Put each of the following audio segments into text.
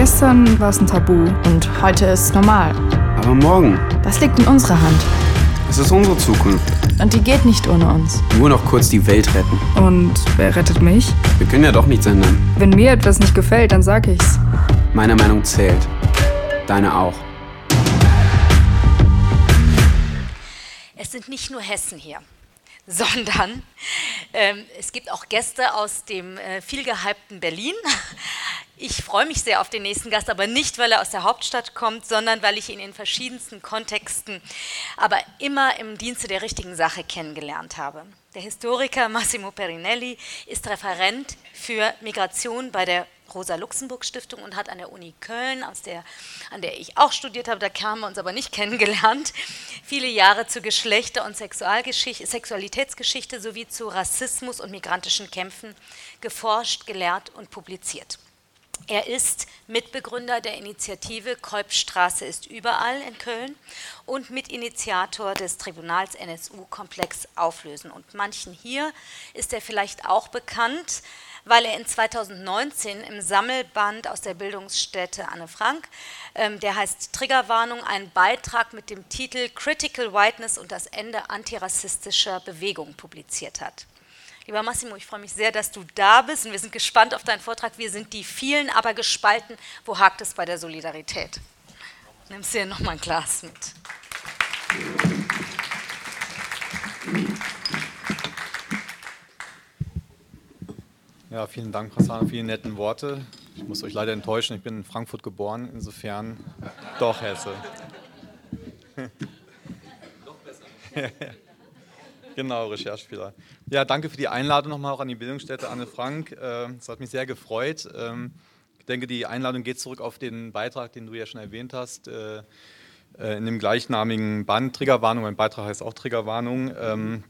Gestern war es ein Tabu und heute ist es normal. Aber morgen, Das liegt in unserer Hand. es ist unsere Zukunft. Und die geht nicht ohne uns. Nur noch kurz die Welt retten. Und wer rettet mich? Wir können ja doch nichts ändern. Wenn mir etwas nicht gefällt, dann sag ich's. Meine Meinung zählt. Deine auch. Es sind nicht nur Hessen hier, sondern ähm, es gibt auch Gäste aus dem äh, viel gehypten Berlin. Ich freue mich sehr auf den nächsten Gast, aber nicht, weil er aus der Hauptstadt kommt, sondern weil ich ihn in verschiedensten Kontexten, aber immer im Dienste der richtigen Sache kennengelernt habe. Der Historiker Massimo Perinelli ist Referent für Migration bei der Rosa-Luxemburg-Stiftung und hat an der Uni Köln, der, an der ich auch studiert habe, da haben wir uns aber nicht kennengelernt, viele Jahre zu Geschlechter- und Sexualitätsgeschichte sowie zu Rassismus und migrantischen Kämpfen geforscht, gelehrt und publiziert. Er ist Mitbegründer der Initiative Kolbstraße ist überall in Köln und Mitinitiator des Tribunals NSU-Komplex Auflösen. Und manchen hier ist er vielleicht auch bekannt, weil er in 2019 im Sammelband aus der Bildungsstätte Anne Frank, ähm, der heißt Triggerwarnung, einen Beitrag mit dem Titel Critical Whiteness und das Ende antirassistischer Bewegung publiziert hat. Lieber Massimo, ich freue mich sehr, dass du da bist und wir sind gespannt auf deinen Vortrag. Wir sind die vielen, aber gespalten. Wo hakt es bei der Solidarität? Nimmst dir noch mal ein Glas mit. Ja, vielen Dank, Prasanna, für die netten Worte. Ich muss euch leider enttäuschen, ich bin in Frankfurt geboren, insofern doch Hesse. Doch besser. genau, Recherchefehler. Ja, danke für die Einladung nochmal auch an die Bildungsstätte Anne Frank. Äh, Es hat mich sehr gefreut. Ähm, Ich denke, die Einladung geht zurück auf den Beitrag, den du ja schon erwähnt hast, äh, äh, in dem gleichnamigen Band Triggerwarnung. Mein Beitrag heißt auch Triggerwarnung. Ähm,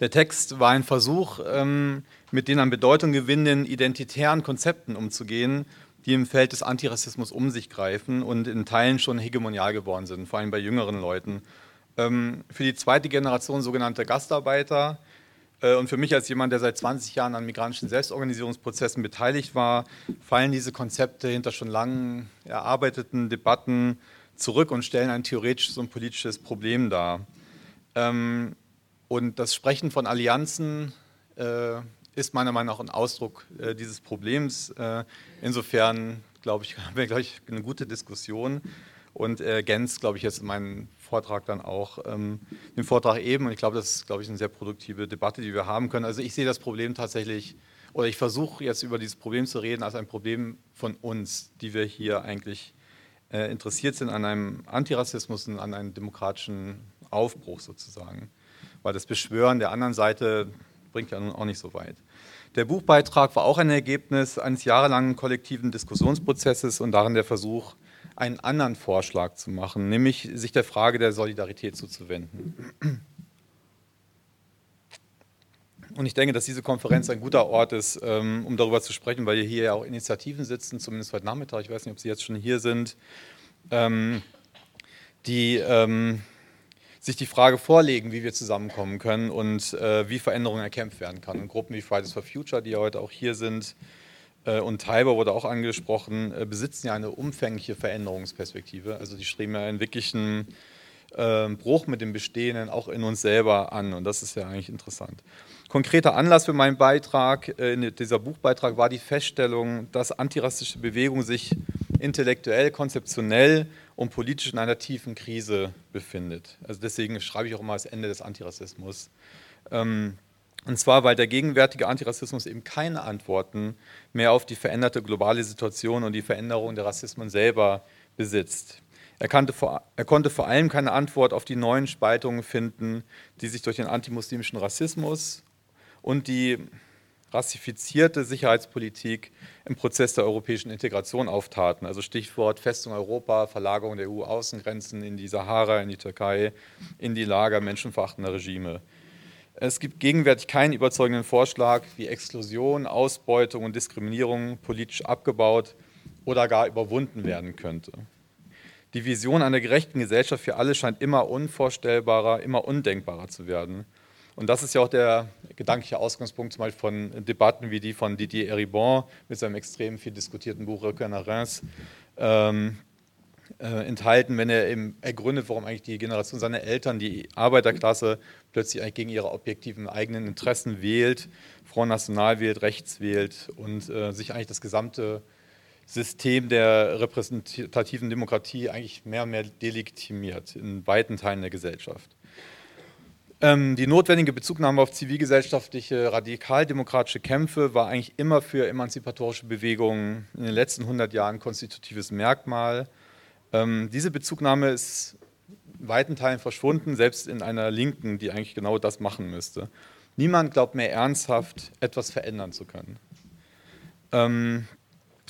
Der Text war ein Versuch, ähm, mit den an Bedeutung gewinnenden identitären Konzepten umzugehen, die im Feld des Antirassismus um sich greifen und in Teilen schon hegemonial geworden sind, vor allem bei jüngeren Leuten. Ähm, Für die zweite Generation sogenannte Gastarbeiter äh, und für mich als jemand, der seit 20 Jahren an migrantischen Selbstorganisierungsprozessen beteiligt war, fallen diese Konzepte hinter schon lang erarbeiteten Debatten zurück und stellen ein theoretisches und politisches Problem dar. Ähm, und das Sprechen von Allianzen äh, ist meiner Meinung nach ein Ausdruck äh, dieses Problems. Insofern, glaube ich, haben wir gleich eine gute Diskussion und ergänzt, glaube ich, jetzt meinen Vortrag dann auch ähm, den Vortrag eben. Und ich glaube, das ist, glaube ich, eine sehr produktive Debatte, die wir haben können. Also ich sehe das Problem tatsächlich, oder ich versuche jetzt über dieses Problem zu reden, als ein Problem von uns, die wir hier eigentlich äh, interessiert sind an einem Antirassismus und an einem demokratischen Aufbruch sozusagen weil das Beschwören der anderen Seite bringt ja nun auch nicht so weit. Der Buchbeitrag war auch ein Ergebnis eines jahrelangen kollektiven Diskussionsprozesses und darin der Versuch, einen anderen Vorschlag zu machen, nämlich sich der Frage der Solidarität zuzuwenden. Und ich denke, dass diese Konferenz ein guter Ort ist, ähm, um darüber zu sprechen, weil hier ja auch Initiativen sitzen, zumindest heute Nachmittag, ich weiß nicht, ob Sie jetzt schon hier sind, ähm, die ähm, sich die Frage vorlegen, wie wir zusammenkommen können und äh, wie Veränderung erkämpft werden kann. Und Gruppen wie Fridays for Future, die ja heute auch hier sind, und Taiber wurde auch angesprochen, äh, besitzen ja eine umfängliche Veränderungsperspektive. Also die streben ja einen wirklichen äh, Bruch mit dem Bestehenden auch in uns selber an. Und das ist ja eigentlich interessant. Konkreter Anlass für meinen Beitrag, äh, dieser Buchbeitrag, war die Feststellung, dass antirassistische Bewegung sich intellektuell, konzeptionell und politisch in einer tiefen Krise befindet. Also deswegen schreibe ich auch immer das Ende des Antirassismus. Ähm, und zwar, weil der gegenwärtige Antirassismus eben keine Antworten mehr auf die veränderte globale Situation und die Veränderung der Rassismen selber besitzt. Er, vor, er konnte vor allem keine Antwort auf die neuen Spaltungen finden, die sich durch den antimuslimischen Rassismus und die rassifizierte Sicherheitspolitik im Prozess der europäischen Integration auftaten. Also Stichwort Festung Europa, Verlagerung der EU-Außengrenzen in die Sahara, in die Türkei, in die Lager menschenverachtender Regime. Es gibt gegenwärtig keinen überzeugenden Vorschlag, wie Exklusion, Ausbeutung und Diskriminierung politisch abgebaut oder gar überwunden werden könnte. Die Vision einer gerechten Gesellschaft für alle scheint immer unvorstellbarer, immer undenkbarer zu werden. Und das ist ja auch der gedankliche Ausgangspunkt zum Beispiel von Debatten wie die von Didier Eribon mit seinem extrem viel diskutierten Buch Rückkehr nach Reims ähm, äh, enthalten, wenn er eben ergründet, warum eigentlich die Generation seiner Eltern, die Arbeiterklasse, plötzlich eigentlich gegen ihre objektiven eigenen Interessen wählt, Front National wählt, rechts wählt und äh, sich eigentlich das gesamte System der repräsentativen Demokratie eigentlich mehr und mehr delegitimiert in weiten Teilen der Gesellschaft. Ähm, die notwendige Bezugnahme auf zivilgesellschaftliche, radikaldemokratische Kämpfe war eigentlich immer für emanzipatorische Bewegungen in den letzten 100 Jahren konstitutives Merkmal. Ähm, diese Bezugnahme ist in weiten Teilen verschwunden, selbst in einer Linken, die eigentlich genau das machen müsste. Niemand glaubt mehr ernsthaft, etwas verändern zu können. Ähm,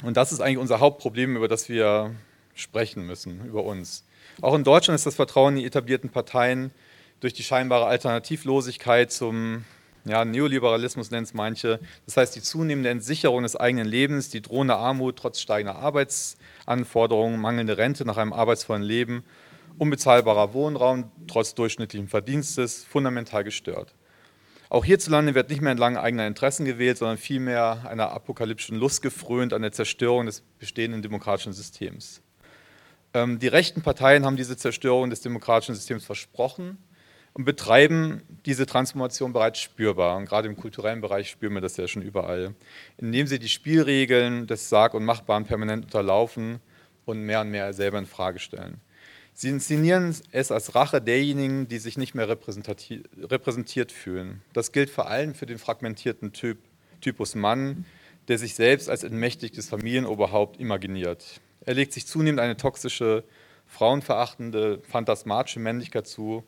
und das ist eigentlich unser Hauptproblem, über das wir sprechen müssen, über uns. Auch in Deutschland ist das Vertrauen in die etablierten Parteien durch die scheinbare Alternativlosigkeit zum ja, Neoliberalismus nennt es manche. Das heißt, die zunehmende Entsicherung des eigenen Lebens, die drohende Armut trotz steigender Arbeitsanforderungen, mangelnde Rente nach einem arbeitsvollen Leben, unbezahlbarer Wohnraum trotz durchschnittlichen Verdienstes, fundamental gestört. Auch hierzulande wird nicht mehr entlang eigener Interessen gewählt, sondern vielmehr einer apokalyptischen Lust gefrönt an der Zerstörung des bestehenden demokratischen Systems. Ähm, die rechten Parteien haben diese Zerstörung des demokratischen Systems versprochen und betreiben diese Transformation bereits spürbar. Und gerade im kulturellen Bereich spüren wir das ja schon überall, indem sie die Spielregeln des Sag- und Machbaren permanent unterlaufen und mehr und mehr selber in Frage stellen. Sie inszenieren es als Rache derjenigen, die sich nicht mehr repräsentiert fühlen. Das gilt vor allem für den fragmentierten typ, Typus Mann, der sich selbst als entmächtigtes Familienoberhaupt imaginiert. Er legt sich zunehmend eine toxische, frauenverachtende, phantasmatische Männlichkeit zu.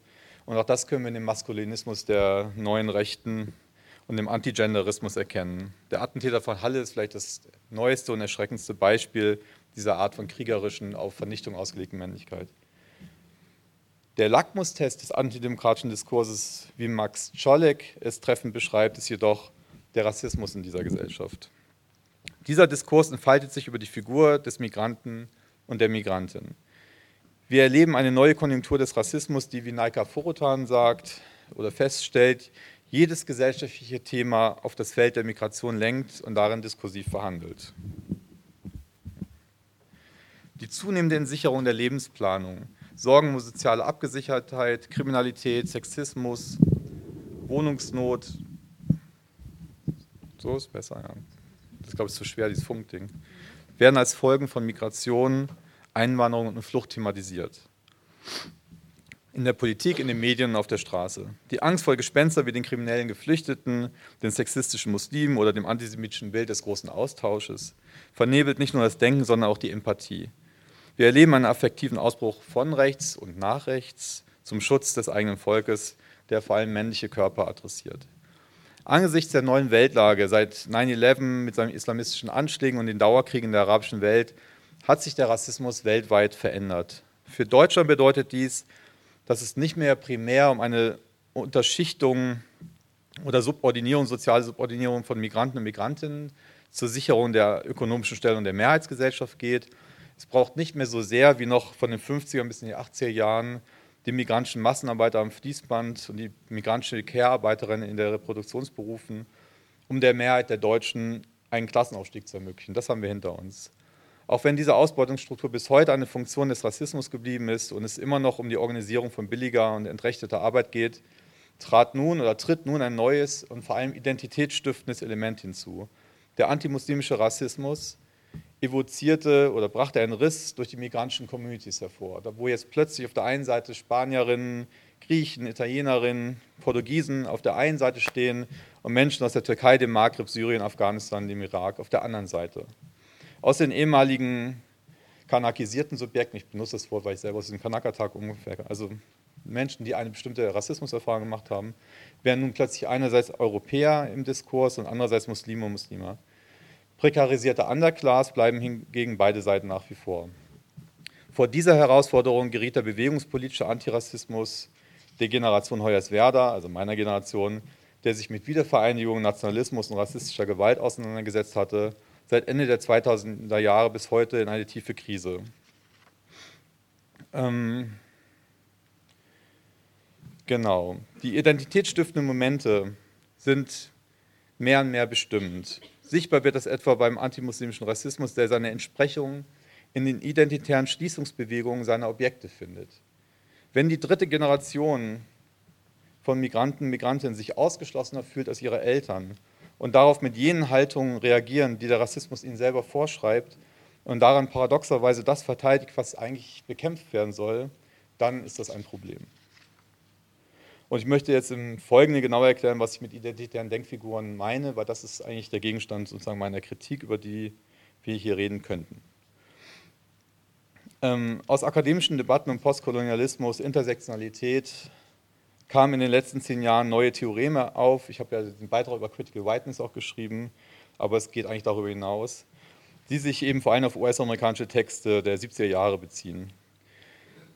Und auch das können wir in dem Maskulinismus der neuen Rechten und dem Antigenderismus erkennen. Der Attentäter von Halle ist vielleicht das neueste und erschreckendste Beispiel dieser Art von kriegerischen, auf Vernichtung ausgelegten Männlichkeit. Der Lackmustest des antidemokratischen Diskurses, wie Max Czolek es treffend beschreibt, ist jedoch der Rassismus in dieser Gesellschaft. Dieser Diskurs entfaltet sich über die Figur des Migranten und der Migrantin. Wir erleben eine neue Konjunktur des Rassismus, die, wie Naika Forotan sagt oder feststellt, jedes gesellschaftliche Thema auf das Feld der Migration lenkt und darin diskursiv verhandelt. Die zunehmende Entsicherung der Lebensplanung, Sorgen um soziale Abgesichertheit, Kriminalität, Sexismus, Wohnungsnot. So ist besser, ja. Das glaube ich zu schwer, dieses Funkding. Werden als Folgen von Migration, Einwanderung und Flucht thematisiert. In der Politik, in den Medien und auf der Straße. Die Angst vor Gespenster wie den kriminellen Geflüchteten, den sexistischen Muslimen oder dem antisemitischen Bild des großen Austausches vernebelt nicht nur das Denken, sondern auch die Empathie. Wir erleben einen affektiven Ausbruch von rechts und nach rechts zum Schutz des eigenen Volkes, der vor allem männliche Körper adressiert. Angesichts der neuen Weltlage seit 9-11 mit seinen islamistischen Anschlägen und den Dauerkriegen in der arabischen Welt hat sich der Rassismus weltweit verändert. Für Deutschland bedeutet dies, dass es nicht mehr primär um eine Unterschichtung oder Subordinierung, soziale Subordinierung von Migranten und Migrantinnen zur Sicherung der ökonomischen Stellung der Mehrheitsgesellschaft geht, es braucht nicht mehr so sehr wie noch von den 50er bis in die 80er Jahren die migrantischen Massenarbeiter am Fließband und die migrantischen Care-Arbeiterinnen in der Reproduktionsberufen, um der Mehrheit der Deutschen einen Klassenaufstieg zu ermöglichen. Das haben wir hinter uns. Auch wenn diese Ausbeutungsstruktur bis heute eine Funktion des Rassismus geblieben ist und es immer noch um die Organisierung von billiger und entrechteter Arbeit geht, trat nun oder tritt nun ein neues und vor allem identitätsstiftendes Element hinzu. Der antimuslimische Rassismus, evozierte oder brachte einen Riss durch die migrantischen Communities hervor. Da wo jetzt plötzlich auf der einen Seite Spanierinnen, Griechen, Italienerinnen, Portugiesen auf der einen Seite stehen und Menschen aus der Türkei, dem Maghreb, Syrien, Afghanistan, dem Irak auf der anderen Seite. Aus den ehemaligen kanakisierten Subjekten, ich benutze das Wort, weil ich selber aus dem Kanaka-Tag ungefähr, also Menschen, die eine bestimmte Rassismuserfahrung gemacht haben, werden nun plötzlich einerseits Europäer im Diskurs und andererseits Muslime und Muslime. Prekarisierte Underclass bleiben hingegen beide Seiten nach wie vor. Vor dieser Herausforderung geriet der bewegungspolitische Antirassismus der Generation Hoyerswerda, also meiner Generation, der sich mit Wiedervereinigung, Nationalismus und rassistischer Gewalt auseinandergesetzt hatte, seit Ende der 2000er Jahre bis heute in eine tiefe Krise. Ähm Genau. Die identitätsstiftenden Momente sind mehr und mehr bestimmend. Sichtbar wird das etwa beim antimuslimischen Rassismus, der seine Entsprechung in den identitären Schließungsbewegungen seiner Objekte findet. Wenn die dritte Generation von Migranten, Migrantinnen sich ausgeschlossener fühlt als ihre Eltern und darauf mit jenen Haltungen reagieren, die der Rassismus ihnen selber vorschreibt und daran paradoxerweise das verteidigt, was eigentlich bekämpft werden soll, dann ist das ein Problem. Und ich möchte jetzt im Folgenden genau erklären, was ich mit identitären Denkfiguren meine, weil das ist eigentlich der Gegenstand sozusagen meiner Kritik, über die wir hier reden könnten. Ähm, aus akademischen Debatten um Postkolonialismus, Intersektionalität kamen in den letzten zehn Jahren neue Theoreme auf. Ich habe ja den Beitrag über Critical Whiteness auch geschrieben, aber es geht eigentlich darüber hinaus, die sich eben vor allem auf US-amerikanische Texte der 70er Jahre beziehen.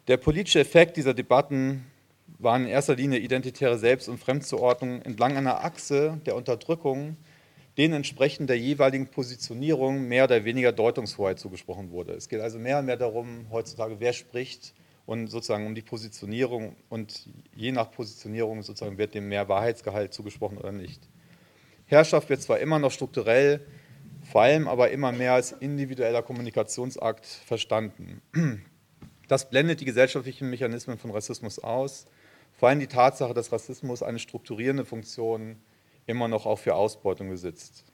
Der politische Effekt dieser Debatten waren in erster Linie identitäre Selbst- und Fremdzuordnung entlang einer Achse der Unterdrückung, denen entsprechend der jeweiligen Positionierung mehr oder weniger Deutungshoheit zugesprochen wurde. Es geht also mehr und mehr darum, heutzutage, wer spricht und sozusagen um die Positionierung und je nach Positionierung sozusagen wird dem mehr Wahrheitsgehalt zugesprochen oder nicht. Herrschaft wird zwar immer noch strukturell, vor allem aber immer mehr als individueller Kommunikationsakt verstanden. Das blendet die gesellschaftlichen Mechanismen von Rassismus aus vor allem die Tatsache, dass Rassismus eine strukturierende Funktion immer noch auch für Ausbeutung besitzt.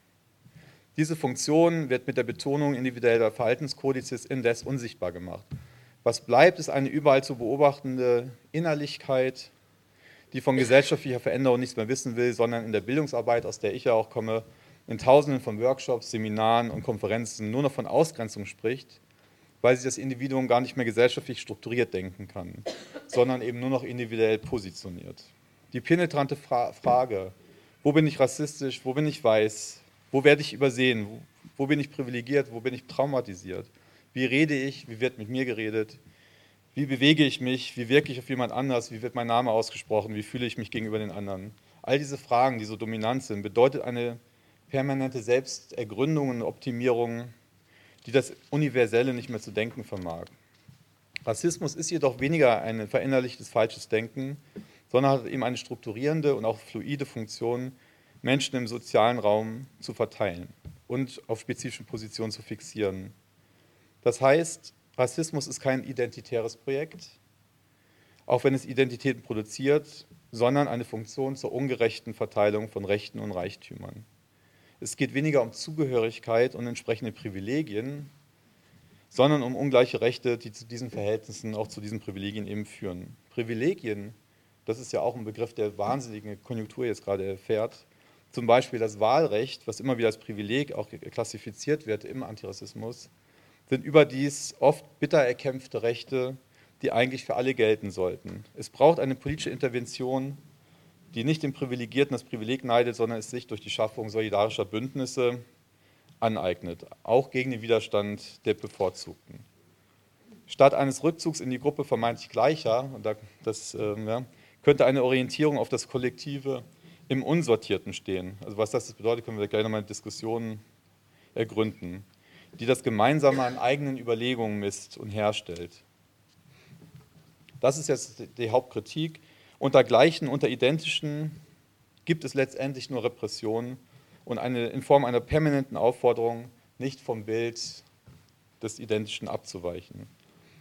Diese Funktion wird mit der Betonung individueller Verhaltenskodizes indes unsichtbar gemacht. Was bleibt, ist eine überall zu beobachtende Innerlichkeit, die von gesellschaftlicher Veränderung nichts mehr wissen will, sondern in der Bildungsarbeit, aus der ich ja auch komme, in Tausenden von Workshops, Seminaren und Konferenzen nur noch von Ausgrenzung spricht weil sich das Individuum gar nicht mehr gesellschaftlich strukturiert denken kann, sondern eben nur noch individuell positioniert. Die penetrante Fra Frage, wo bin ich rassistisch, wo bin ich weiß, wo werde ich übersehen, wo, wo bin ich privilegiert, wo bin ich traumatisiert, wie rede ich, wie wird mit mir geredet, wie bewege ich mich, wie wirke ich auf jemand anders, wie wird mein Name ausgesprochen, wie fühle ich mich gegenüber den anderen. All diese Fragen, die so dominant sind, bedeutet eine permanente Selbstergründung und Optimierung die das Universelle nicht mehr zu denken vermag. Rassismus ist jedoch weniger ein verinnerlichtes falsches Denken, sondern hat eben eine strukturierende und auch fluide Funktion, Menschen im sozialen Raum zu verteilen und auf spezifischen Positionen zu fixieren. Das heißt, Rassismus ist kein identitäres Projekt, auch wenn es Identitäten produziert, sondern eine Funktion zur ungerechten Verteilung von Rechten und Reichtümern. Es geht weniger um Zugehörigkeit und entsprechende Privilegien, sondern um ungleiche Rechte, die zu diesen Verhältnissen, auch zu diesen Privilegien eben führen. Privilegien, das ist ja auch ein Begriff, der wahnsinnige Konjunktur jetzt gerade erfährt. Zum Beispiel das Wahlrecht, was immer wieder als Privileg auch klassifiziert wird im Antirassismus, sind überdies oft bitter erkämpfte Rechte, die eigentlich für alle gelten sollten. Es braucht eine politische Intervention, die nicht den Privilegierten das Privileg neidet, sondern es sich durch die Schaffung solidarischer Bündnisse aneignet, auch gegen den Widerstand der Bevorzugten. Statt eines Rückzugs in die Gruppe vermeintlich Gleicher, das, äh, ja, könnte eine Orientierung auf das Kollektive im Unsortierten stehen. Also was das bedeutet, können wir gleich nochmal in Diskussionen ergründen, die das Gemeinsame an eigenen Überlegungen misst und herstellt. Das ist jetzt die Hauptkritik. Unter gleichen, unter identischen gibt es letztendlich nur Repression und eine, in Form einer permanenten Aufforderung, nicht vom Bild des Identischen abzuweichen.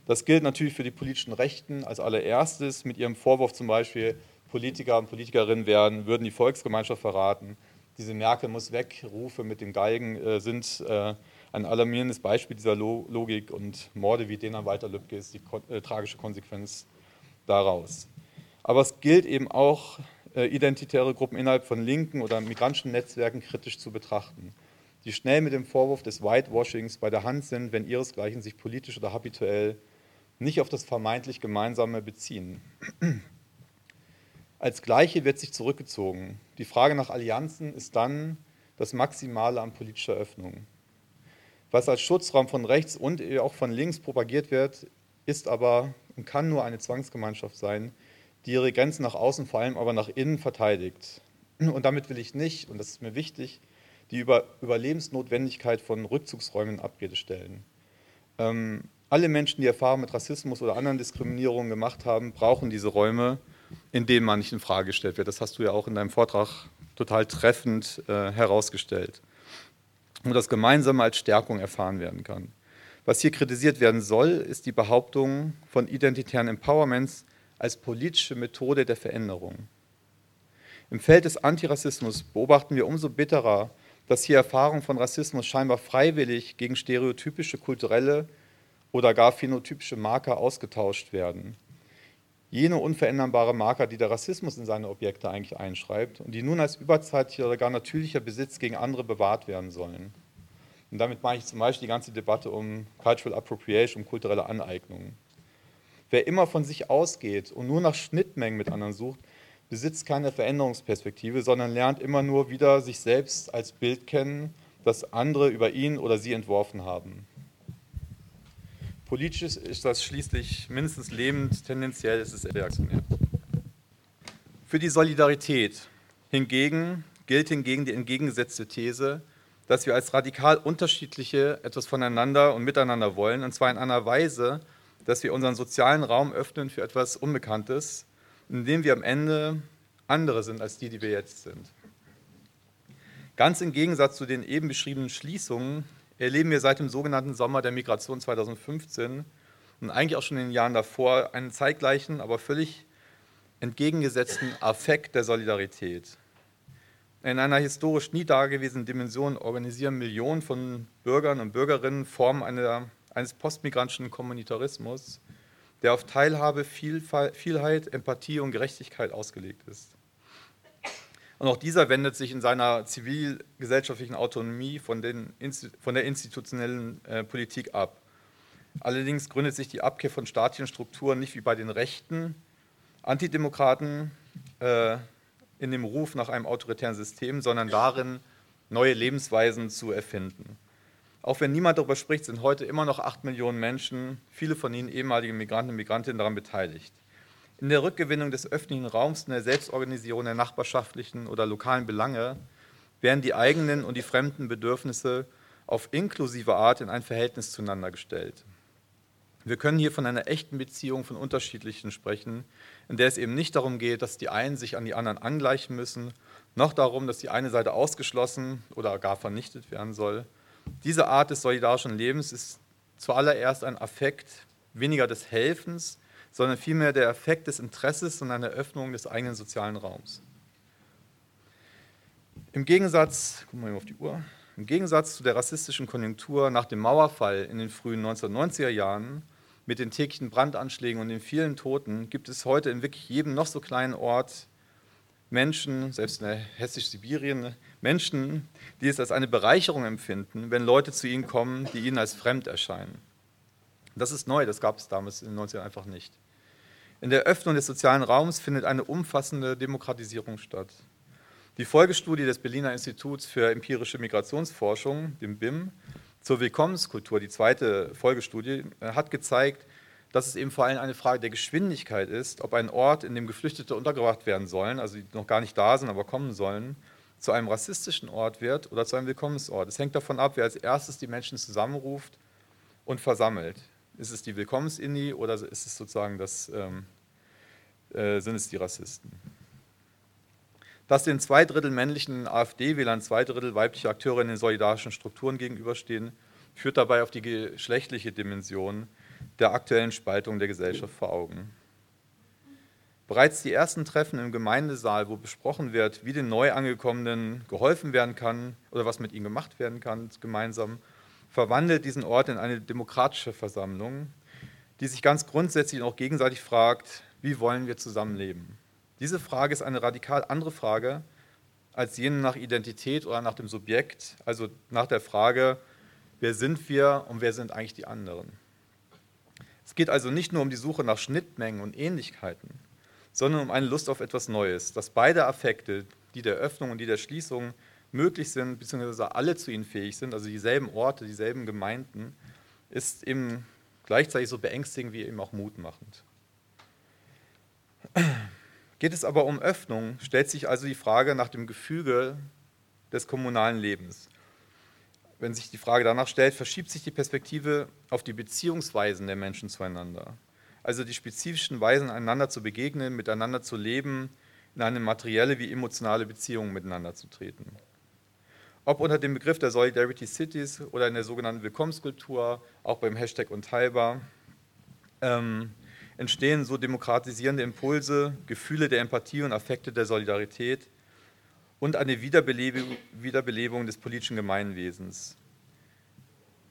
Das gilt natürlich für die politischen Rechten als allererstes mit ihrem Vorwurf zum Beispiel, Politiker und Politikerinnen werden, würden die Volksgemeinschaft verraten. Diese Merkel muss weg, Rufe mit dem Galgen äh, sind äh, ein alarmierendes Beispiel dieser Lo Logik und Morde wie Dena Walter Lübcke ist die äh, tragische Konsequenz daraus. Aber es gilt eben auch, äh, identitäre Gruppen innerhalb von linken oder migrantischen Netzwerken kritisch zu betrachten, die schnell mit dem Vorwurf des Whitewashings bei der Hand sind, wenn ihresgleichen sich politisch oder habituell nicht auf das vermeintlich Gemeinsame beziehen. Als Gleiche wird sich zurückgezogen. Die Frage nach Allianzen ist dann das Maximale an politischer Öffnung. Was als Schutzraum von rechts und auch von links propagiert wird, ist aber und kann nur eine Zwangsgemeinschaft sein, die ihre Grenzen nach außen, vor allem aber nach innen verteidigt. Und damit will ich nicht, und das ist mir wichtig, die Über Überlebensnotwendigkeit von Rückzugsräumen in Abrede stellen. Ähm, alle Menschen, die Erfahrungen mit Rassismus oder anderen Diskriminierungen gemacht haben, brauchen diese Räume in denen man nicht in Frage gestellt wird. Das hast du ja auch in deinem Vortrag total treffend äh, herausgestellt. Und das Gemeinsame als Stärkung erfahren werden kann. Was hier kritisiert werden soll, ist die Behauptung von identitären Empowerments als politische Methode der Veränderung. Im Feld des Antirassismus beobachten wir umso bitterer, dass hier Erfahrungen von Rassismus scheinbar freiwillig gegen stereotypische kulturelle oder gar phänotypische Marker ausgetauscht werden. Jene unveränderbare Marker, die der Rassismus in seine Objekte eigentlich einschreibt und die nun als überzeitlicher oder gar natürlicher Besitz gegen andere bewahrt werden sollen. Und damit meine ich zum Beispiel die ganze Debatte um Cultural Appropriation, um kulturelle Aneignung. Wer immer von sich ausgeht und nur nach Schnittmengen mit anderen sucht, besitzt keine Veränderungsperspektive, sondern lernt immer nur wieder sich selbst als Bild kennen, das andere über ihn oder sie entworfen haben. Politisch ist das schließlich mindestens lebend, tendenziell ist es reaktionär. Für die Solidarität hingegen gilt hingegen die entgegengesetzte These, dass wir als radikal unterschiedliche etwas voneinander und miteinander wollen, und zwar in einer Weise, dass wir unseren sozialen Raum öffnen für etwas Unbekanntes, indem wir am Ende andere sind als die, die wir jetzt sind. Ganz im Gegensatz zu den eben beschriebenen Schließungen erleben wir seit dem sogenannten Sommer der Migration 2015 und eigentlich auch schon in den Jahren davor einen zeitgleichen, aber völlig entgegengesetzten Affekt der Solidarität. In einer historisch nie dagewesenen Dimension organisieren Millionen von Bürgern und Bürgerinnen Formen einer, eines postmigrantischen Kommunitarismus, der auf Teilhabe, Vielfalt, Empathie und Gerechtigkeit ausgelegt ist. Und auch dieser wendet sich in seiner zivilgesellschaftlichen Autonomie von, den, von der institutionellen äh, Politik ab. Allerdings gründet sich die Abkehr von staatlichen Strukturen nicht wie bei den rechten Antidemokraten äh, in dem Ruf nach einem autoritären System, sondern darin, neue Lebensweisen zu erfinden. Auch wenn niemand darüber spricht, sind heute immer noch acht Millionen Menschen, viele von ihnen ehemalige Migranten und Migrantinnen, daran beteiligt. In der Rückgewinnung des öffentlichen Raums in der Selbstorganisation der nachbarschaftlichen oder lokalen Belange werden die eigenen und die fremden Bedürfnisse auf inklusive Art in ein Verhältnis zueinander gestellt. Wir können hier von einer echten Beziehung von unterschiedlichen sprechen, in der es eben nicht darum geht, dass die einen sich an die anderen angleichen müssen, noch darum, dass die eine Seite ausgeschlossen oder gar vernichtet werden soll. Diese Art des solidarischen Lebens ist zuallererst ein Affekt weniger des Helfens, sondern vielmehr der Effekt des Interesses und einer Öffnung des eigenen sozialen Raums. Im Gegensatz, gucken mal auf die Uhr, im Gegensatz zu der rassistischen Konjunktur nach dem Mauerfall in den frühen 1990er Jahren mit den täglichen Brandanschlägen und den vielen Toten gibt es heute in wirklich jedem noch so kleinen Ort Menschen, selbst in der hessisch-Sibirien, Menschen, die es als eine Bereicherung empfinden, wenn Leute zu ihnen kommen, die ihnen als fremd erscheinen. Das ist neu, das gab es damals in den 90ern einfach nicht. In der Öffnung des sozialen Raums findet eine umfassende Demokratisierung statt. Die Folgestudie des Berliner Instituts für empirische Migrationsforschung, dem BIM, zur Willkommenskultur, die zweite Folgestudie, äh, hat gezeigt, dass es eben vor allem eine Frage der Geschwindigkeit ist, ob ein Ort, in dem Geflüchtete untergebracht werden sollen, also die noch gar nicht da sind, aber kommen sollen, zu einem rassistischen Ort wird oder zu einem Willkommensort. Es hängt davon ab, wer als erstes die Menschen zusammenruft und versammelt. Ist es die Willkommens-Inni oder ist es sozusagen das, ähm, äh, sind es die Rassisten? Dass den zwei Drittel männlichen AfD-Wählern zwei Drittel weibliche Akteure in den solidarischen Strukturen gegenüberstehen, führt dabei auf die geschlechtliche Dimension der aktuellen Spaltung der Gesellschaft vor Augen. Bereits die ersten Treffen im Gemeindesaal, wo besprochen wird, wie den Neuangekommenen geholfen werden kann oder was mit ihnen gemacht werden kann, gemeinsam, verwandelt diesen Ort in eine demokratische Versammlung, die sich ganz grundsätzlich auch gegenseitig fragt, wie wollen wir zusammenleben? Diese Frage ist eine radikal andere Frage als jene nach Identität oder nach dem Subjekt, also nach der Frage, wer sind wir und wer sind eigentlich die anderen? Es geht also nicht nur um die Suche nach Schnittmengen und Ähnlichkeiten, sondern um eine Lust auf etwas Neues, dass beide Affekte, die der Öffnung und die der Schließung, möglich sind, beziehungsweise alle zu ihnen fähig sind, also dieselben Orte, dieselben Gemeinden, ist eben gleichzeitig so beängstigend wie eben auch mutmachend. Geht es aber um Öffnung, stellt sich also die Frage nach dem Gefüge des kommunalen Lebens. Wenn sich die Frage danach stellt, verschiebt sich die Perspektive auf die Beziehungsweisen der Menschen zueinander. also die spezifischen Weisen, einander zu begegnen, miteinander zu leben, in eine materielle wie emotionale Beziehung miteinander zu treten. Ob unter dem Begriff der Solidarity Cities oder in der sogenannten Willkommenskultur, auch beim Hashtag Unteilbar, ähm, entstehen so demokratisierende Impulse, Gefühle der Empathie und Affekte der Solidarität und eine Wiederbelebung, Wiederbelebung des politischen Gemeinwesens.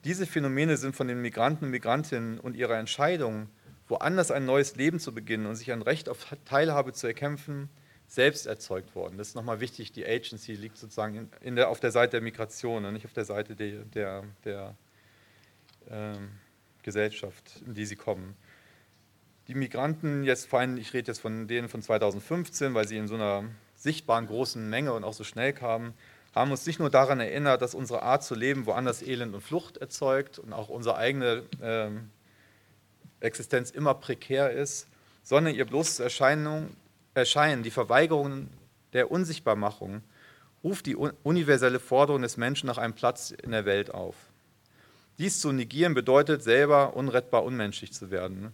Diese Phänomene sind von den Migranten und Migrantinnen und ihrer Entscheidung, woanders ein neues Leben zu beginnen und sich ein Recht auf Teilhabe zu erkämpfen, selbst erzeugt worden. Das ist nochmal wichtig, die Agency liegt sozusagen in, in der, auf der Seite der Migration und nicht auf der Seite der, der, der ähm, Gesellschaft, in die sie kommen. Die Migranten, jetzt vor allem, ich rede jetzt von denen von 2015, weil sie in so einer sichtbaren großen Menge und auch so schnell kamen, haben uns nicht nur daran erinnert, dass unsere Art zu leben woanders Elend und Flucht erzeugt und auch unsere eigene ähm, Existenz immer prekär ist, sondern ihr bloßes Erscheinung, Erscheinen, die Verweigerung der Unsichtbarmachung, ruft die universelle Forderung des Menschen nach einem Platz in der Welt auf. Dies zu negieren bedeutet, selber unrettbar unmenschlich zu werden.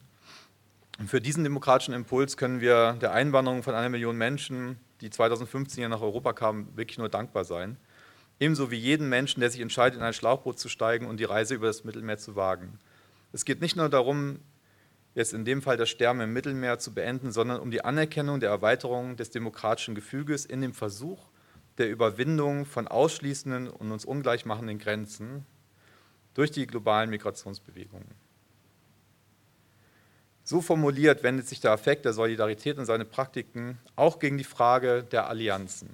Und für diesen demokratischen Impuls können wir der Einwanderung von einer Million Menschen, die 2015 hier nach Europa kamen, wirklich nur dankbar sein. Ebenso wie jeden Menschen, der sich entscheidet, in ein Schlauchboot zu steigen und die Reise über das Mittelmeer zu wagen. Es geht nicht nur darum, jetzt in dem Fall das Sterben im Mittelmeer zu beenden, sondern um die Anerkennung der Erweiterung des demokratischen Gefüges in dem Versuch der Überwindung von ausschließenden und uns ungleich machenden Grenzen durch die globalen Migrationsbewegungen. So formuliert wendet sich der Affekt der Solidarität und seine Praktiken auch gegen die Frage der Allianzen,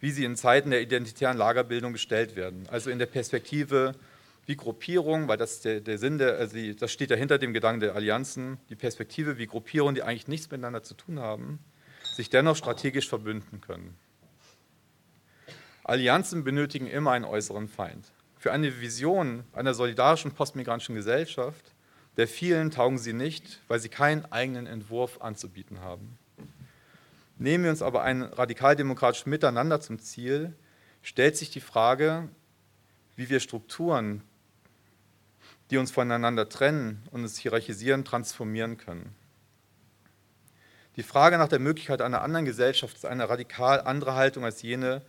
wie sie in Zeiten der identitären Lagerbildung gestellt werden, also in der Perspektive wie Gruppierungen, weil das der, der Sinn, der, also das steht ja hinter dem Gedanken der Allianzen, die Perspektive wie Gruppierungen, die eigentlich nichts miteinander zu tun haben, sich dennoch strategisch verbünden können. Allianzen benötigen immer einen äußeren Feind. Für eine Vision einer solidarischen postmigrantischen Gesellschaft der vielen taugen sie nicht, weil sie keinen eigenen Entwurf anzubieten haben. Nehmen wir uns aber ein radikaldemokratisches Miteinander zum Ziel, stellt sich die Frage, wie wir Strukturen, die uns voneinander trennen und uns hierarchisieren, transformieren können. Die Frage nach der Möglichkeit einer anderen Gesellschaft ist eine radikal andere Haltung als jene,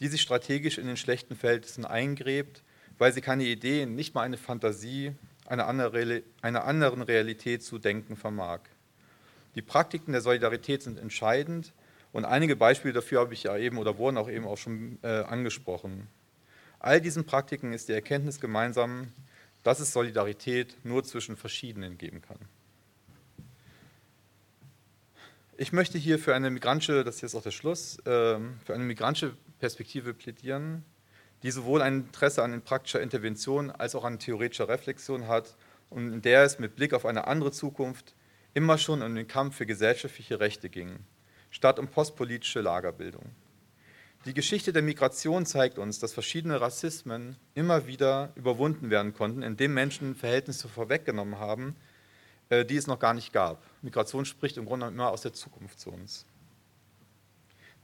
die sich strategisch in den schlechten Verhältnissen eingräbt, weil sie keine Ideen, nicht mal eine Fantasie einer anderen Realität zu denken vermag. Die Praktiken der Solidarität sind entscheidend und einige Beispiele dafür habe ich ja eben oder wurden auch eben auch schon äh, angesprochen. All diesen Praktiken ist die Erkenntnis gemeinsam, dass es Solidarität nur zwischen Verschiedenen geben kann. Ich möchte hier für eine migrantische, das ist jetzt auch der Schluss, äh, für eine migrantische Perspektive plädieren, die sowohl ein Interesse an praktischer Intervention als auch an theoretischer Reflexion hat und in der es mit Blick auf eine andere Zukunft immer schon um den Kampf für gesellschaftliche Rechte ging, statt um postpolitische Lagerbildung. Die Geschichte der Migration zeigt uns, dass verschiedene Rassismen immer wieder überwunden werden konnten, indem Menschen Verhältnisse vorweggenommen haben, äh, die es noch gar nicht gab. Migration spricht im Grunde immer aus der Zukunft zu uns.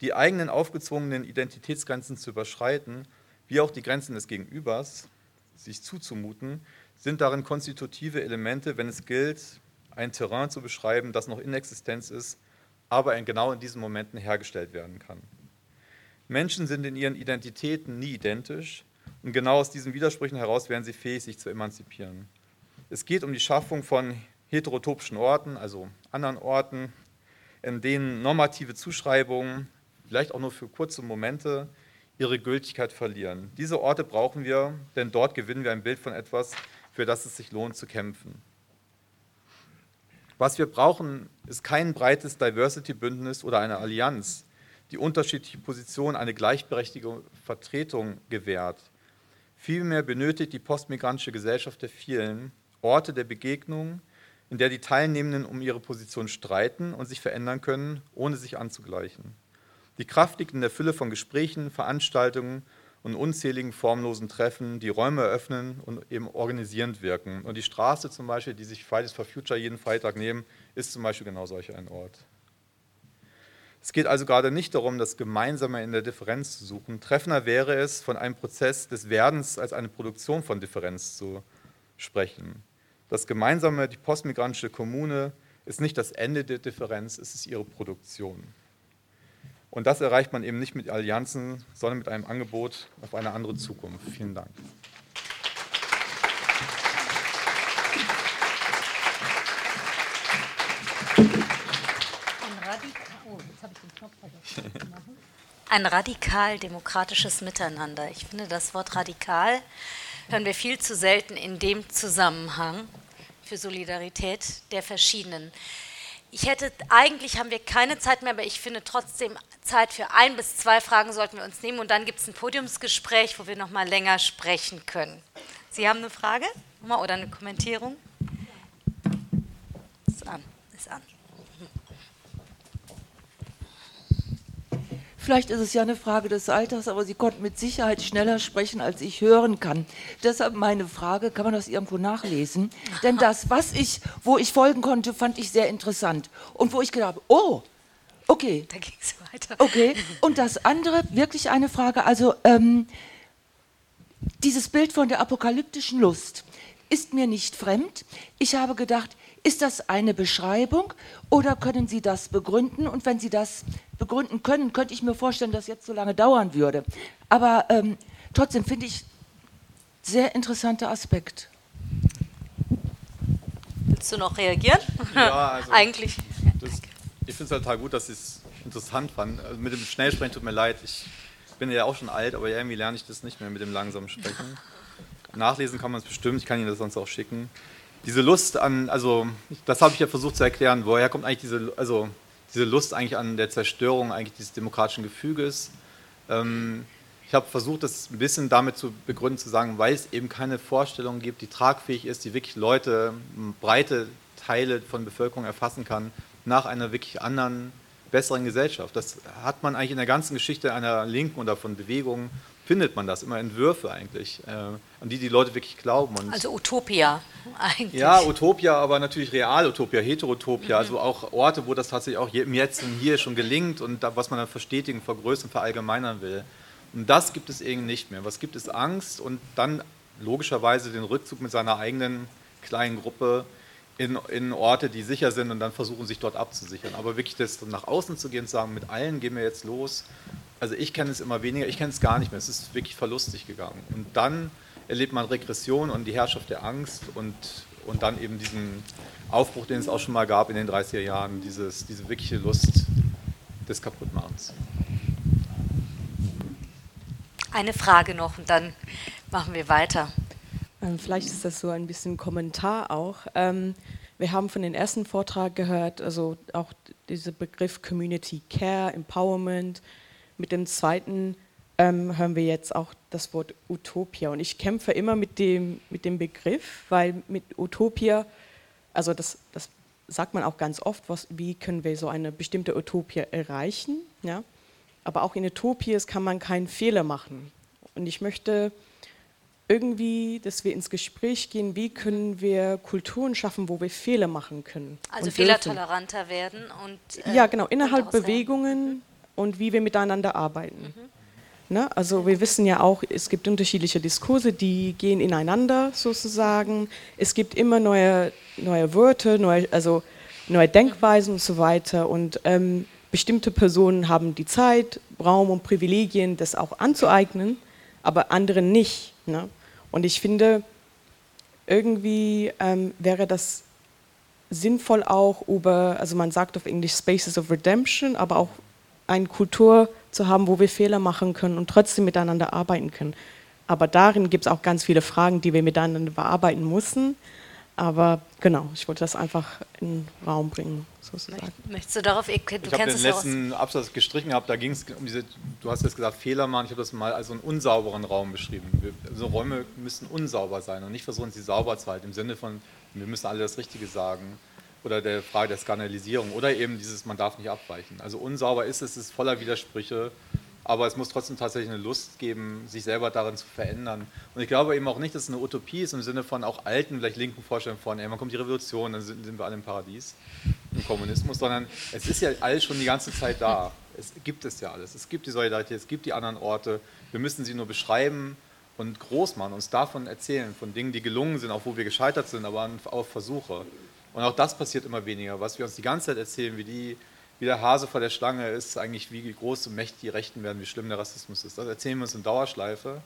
Die eigenen aufgezwungenen Identitätsgrenzen zu überschreiten wie auch die Grenzen des Gegenübers sich zuzumuten, sind darin konstitutive Elemente, wenn es gilt, ein Terrain zu beschreiben, das noch in Existenz ist, aber genau in diesen Momenten hergestellt werden kann. Menschen sind in ihren Identitäten nie identisch und genau aus diesen Widersprüchen heraus werden sie fähig, sich zu emanzipieren. Es geht um die Schaffung von heterotopischen Orten, also anderen Orten, in denen normative Zuschreibungen, vielleicht auch nur für kurze Momente, ihre Gültigkeit verlieren. Diese Orte brauchen wir, denn dort gewinnen wir ein Bild von etwas, für das es sich lohnt zu kämpfen. Was wir brauchen, ist kein breites Diversity-Bündnis oder eine Allianz, die unterschiedliche Positionen eine gleichberechtigte Vertretung gewährt. Vielmehr benötigt die postmigrantische Gesellschaft der vielen Orte der Begegnung, in der die Teilnehmenden um ihre Position streiten und sich verändern können, ohne sich anzugleichen. Die Kraft liegt in der Fülle von Gesprächen, Veranstaltungen und unzähligen formlosen Treffen, die Räume eröffnen und eben organisierend wirken. Und die Straße zum Beispiel, die sich Fridays for Future jeden Freitag nehmen, ist zum Beispiel genau solch ein Ort. Es geht also gerade nicht darum, das Gemeinsame in der Differenz zu suchen. Treffender wäre es, von einem Prozess des Werdens als eine Produktion von Differenz zu sprechen. Das Gemeinsame, die postmigrantische Kommune, ist nicht das Ende der Differenz, es ist ihre Produktion. Und das erreicht man eben nicht mit Allianzen, sondern mit einem Angebot auf eine andere Zukunft. Vielen Dank. Ein radikal demokratisches Miteinander. Ich finde, das Wort radikal hören wir viel zu selten in dem Zusammenhang für Solidarität der Verschiedenen. Ich hätte, eigentlich haben wir keine Zeit mehr, aber ich finde trotzdem Zeit für ein bis zwei Fragen sollten wir uns nehmen und dann gibt es ein Podiumsgespräch, wo wir noch mal länger sprechen können. Sie haben eine Frage oder eine Kommentierung? Ist an, ist an. Vielleicht ist es ja eine Frage des Alters, aber Sie konnten mit Sicherheit schneller sprechen, als ich hören kann. Deshalb meine Frage, kann man das irgendwo nachlesen? Denn das, was ich, wo ich folgen konnte, fand ich sehr interessant. Und wo ich gedacht habe, oh, okay. Da ging es weiter. Okay. Und das andere, wirklich eine Frage, also ähm, dieses Bild von der apokalyptischen Lust ist mir nicht fremd. Ich habe gedacht, ist das eine Beschreibung oder können Sie das begründen? Und wenn Sie das begründen können, könnte ich mir vorstellen, dass jetzt so lange dauern würde. Aber ähm, trotzdem finde ich sehr interessanter Aspekt. Willst du noch reagieren? Ja, also Eigentlich. Das, ich finde es halt total gut, dass Sie es interessant fanden. Also mit dem Schnellsprechen tut mir leid. Ich bin ja auch schon alt, aber irgendwie lerne ich das nicht mehr mit dem langsamen Sprechen. Nachlesen kann man es bestimmt, ich kann Ihnen das sonst auch schicken diese Lust an, also das habe ich ja versucht zu erklären, woher kommt eigentlich diese, also diese Lust eigentlich an der Zerstörung eigentlich dieses demokratischen Gefüges. Ähm, ich habe versucht, das ein bisschen damit zu begründen, zu sagen, weil es eben keine Vorstellung gibt, die tragfähig ist, die wirklich Leute, breite Teile von Bevölkerung erfassen kann, nach einer wirklich anderen, besseren Gesellschaft. Das hat man eigentlich in der ganzen Geschichte einer Linken oder von Bewegungen findet man das, immer Entwürfe eigentlich, äh, an die die Leute wirklich glauben. Und also Utopia eigentlich. Ja, Utopia, aber natürlich Real-Utopia, Heterotopia, mhm. also auch Orte, wo das tatsächlich auch im Jetzt und Hier schon gelingt und da, was man dann verstetigen, vergrößern, verallgemeinern will. Und das gibt es irgendwie nicht mehr. Was gibt es? Angst und dann logischerweise den Rückzug mit seiner eigenen kleinen Gruppe in, in Orte, die sicher sind und dann versuchen, sich dort abzusichern. Aber wirklich das nach außen zu gehen und sagen, mit allen gehen wir jetzt los also ich kenne es immer weniger, ich kenne es gar nicht mehr. Es ist wirklich verlustig gegangen. Und dann erlebt man Regression und die Herrschaft der Angst und, und dann eben diesen Aufbruch, den es auch schon mal gab in den 30er Jahren, dieses, diese wirkliche Lust des Kaputtmachens. Eine Frage noch und dann machen wir weiter. Ähm, vielleicht ist das so ein bisschen Kommentar auch. Ähm, wir haben von den ersten Vortrag gehört, also auch dieser Begriff Community Care, Empowerment, mit dem zweiten ähm, hören wir jetzt auch das Wort Utopia. Und ich kämpfe immer mit dem, mit dem Begriff, weil mit Utopia, also das, das sagt man auch ganz oft, was, wie können wir so eine bestimmte Utopia erreichen. Ja? Aber auch in Utopias kann man keinen Fehler machen. Und ich möchte irgendwie, dass wir ins Gespräch gehen, wie können wir Kulturen schaffen, wo wir Fehler machen können. Also fehlertoleranter werden und. Äh, ja, genau, innerhalb Bewegungen und wie wir miteinander arbeiten. Mhm. Ne? Also wir wissen ja auch, es gibt unterschiedliche Diskurse, die gehen ineinander sozusagen. Es gibt immer neue, neue Wörter, neue, also neue Denkweisen und so weiter. Und ähm, bestimmte Personen haben die Zeit, Raum und Privilegien, das auch anzueignen, aber andere nicht. Ne? Und ich finde, irgendwie ähm, wäre das sinnvoll auch über, also man sagt auf Englisch Spaces of Redemption, aber auch eine Kultur zu haben, wo wir Fehler machen können und trotzdem miteinander arbeiten können. Aber darin gibt es auch ganz viele Fragen, die wir miteinander bearbeiten müssen. Aber genau, ich wollte das einfach in den Raum bringen, sozusagen. Möchtest du darauf, du ich habe den letzten Absatz gestrichen gehabt, da ging es um diese, du hast jetzt gesagt, Fehler machen, ich habe das mal als einen unsauberen Raum beschrieben. Wir, also Räume müssen unsauber sein und nicht versuchen, sie sauber zu halten, im Sinne von, wir müssen alle das Richtige sagen oder der Frage der Skandalisierung oder eben dieses, man darf nicht abweichen. Also unsauber ist es, es ist voller Widersprüche, aber es muss trotzdem tatsächlich eine Lust geben, sich selber darin zu verändern. Und ich glaube eben auch nicht, dass es eine Utopie ist im Sinne von auch alten, vielleicht linken Vorstellungen von, ey, man kommt die Revolution, dann sind, sind wir alle im Paradies, im Kommunismus, sondern es ist ja alles schon die ganze Zeit da. Es gibt es ja alles. Es gibt die Solidarität, es gibt die anderen Orte. Wir müssen sie nur beschreiben und groß machen, uns davon erzählen, von Dingen, die gelungen sind, auch wo wir gescheitert sind, aber auf Versuche. Und auch das passiert immer weniger. Was wir uns die ganze Zeit erzählen, wie, die, wie der Hase vor der Schlange ist, eigentlich wie groß und mächtig die Rechten werden, wie schlimm der Rassismus ist. Das erzählen wir uns in Dauerschleife.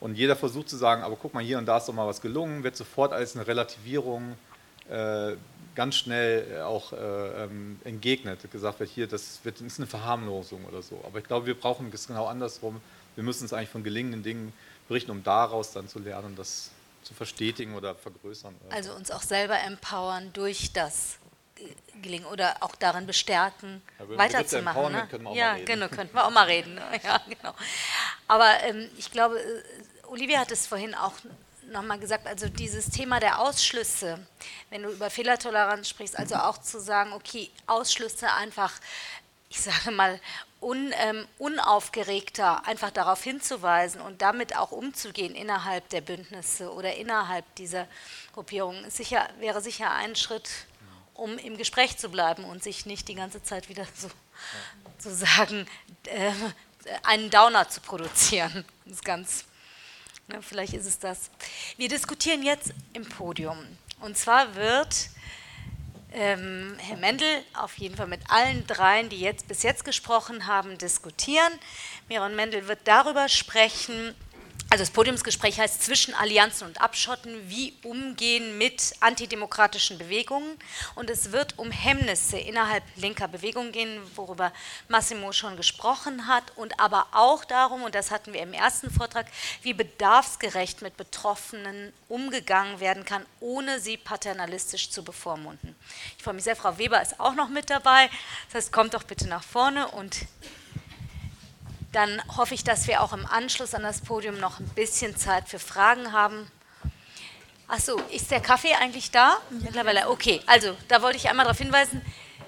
Und jeder versucht zu sagen, aber guck mal, hier und da ist doch mal was gelungen, wird sofort als eine Relativierung äh, ganz schnell auch äh, ähm, entgegnet. Gesagt wird, hier, das, wird, ist eine Verharmlosung oder so. Aber ich glaube, wir brauchen es genau andersrum. Wir müssen uns eigentlich von gelingenden Dingen berichten, um daraus dann zu lernen das zu verstetigen oder vergrößern. Also uns auch selber empowern durch das Gelingen oder auch darin bestärken, ja, weiterzumachen. Ne? Können wir auch ja, mal reden. genau, könnten wir auch mal reden. Ja, genau. Aber ähm, ich glaube, äh, Olivia hat es vorhin auch nochmal gesagt, also dieses Thema der Ausschlüsse, wenn du über Fehlertoleranz sprichst, also auch zu sagen, okay, Ausschlüsse einfach, ich sage mal, un, ähm, unaufgeregter einfach darauf hinzuweisen und damit auch umzugehen innerhalb der Bündnisse oder innerhalb dieser Gruppierungen, sicher, wäre sicher ein Schritt, um im Gespräch zu bleiben und sich nicht die ganze Zeit wieder so zu sagen, äh, einen Downer zu produzieren. Das ganz Ne, vielleicht ist es das. Wir diskutieren jetzt im Podium. Und zwar wird ähm, Herr Mendel auf jeden Fall mit allen dreien, die jetzt bis jetzt gesprochen haben, diskutieren. Miron Mendel wird darüber sprechen, also das Podiumsgespräch heißt zwischen Allianzen und Abschotten, wie umgehen mit antidemokratischen Bewegungen. Und es wird um Hemmnisse innerhalb linker Bewegungen gehen, worüber Massimo schon gesprochen hat. Und aber auch darum, und das hatten wir im ersten Vortrag, wie bedarfsgerecht mit Betroffenen umgegangen werden kann, ohne sie paternalistisch zu bevormunden. Ich freue mich sehr, Frau Weber ist auch noch mit dabei. Das heißt, kommt doch bitte nach vorne und dann hoffe ich, dass wir auch im Anschluss an das Podium noch ein bisschen Zeit für Fragen haben. Achso, ist der Kaffee eigentlich da? Mittlerweile, okay. Also, da wollte ich einmal darauf hinweisen,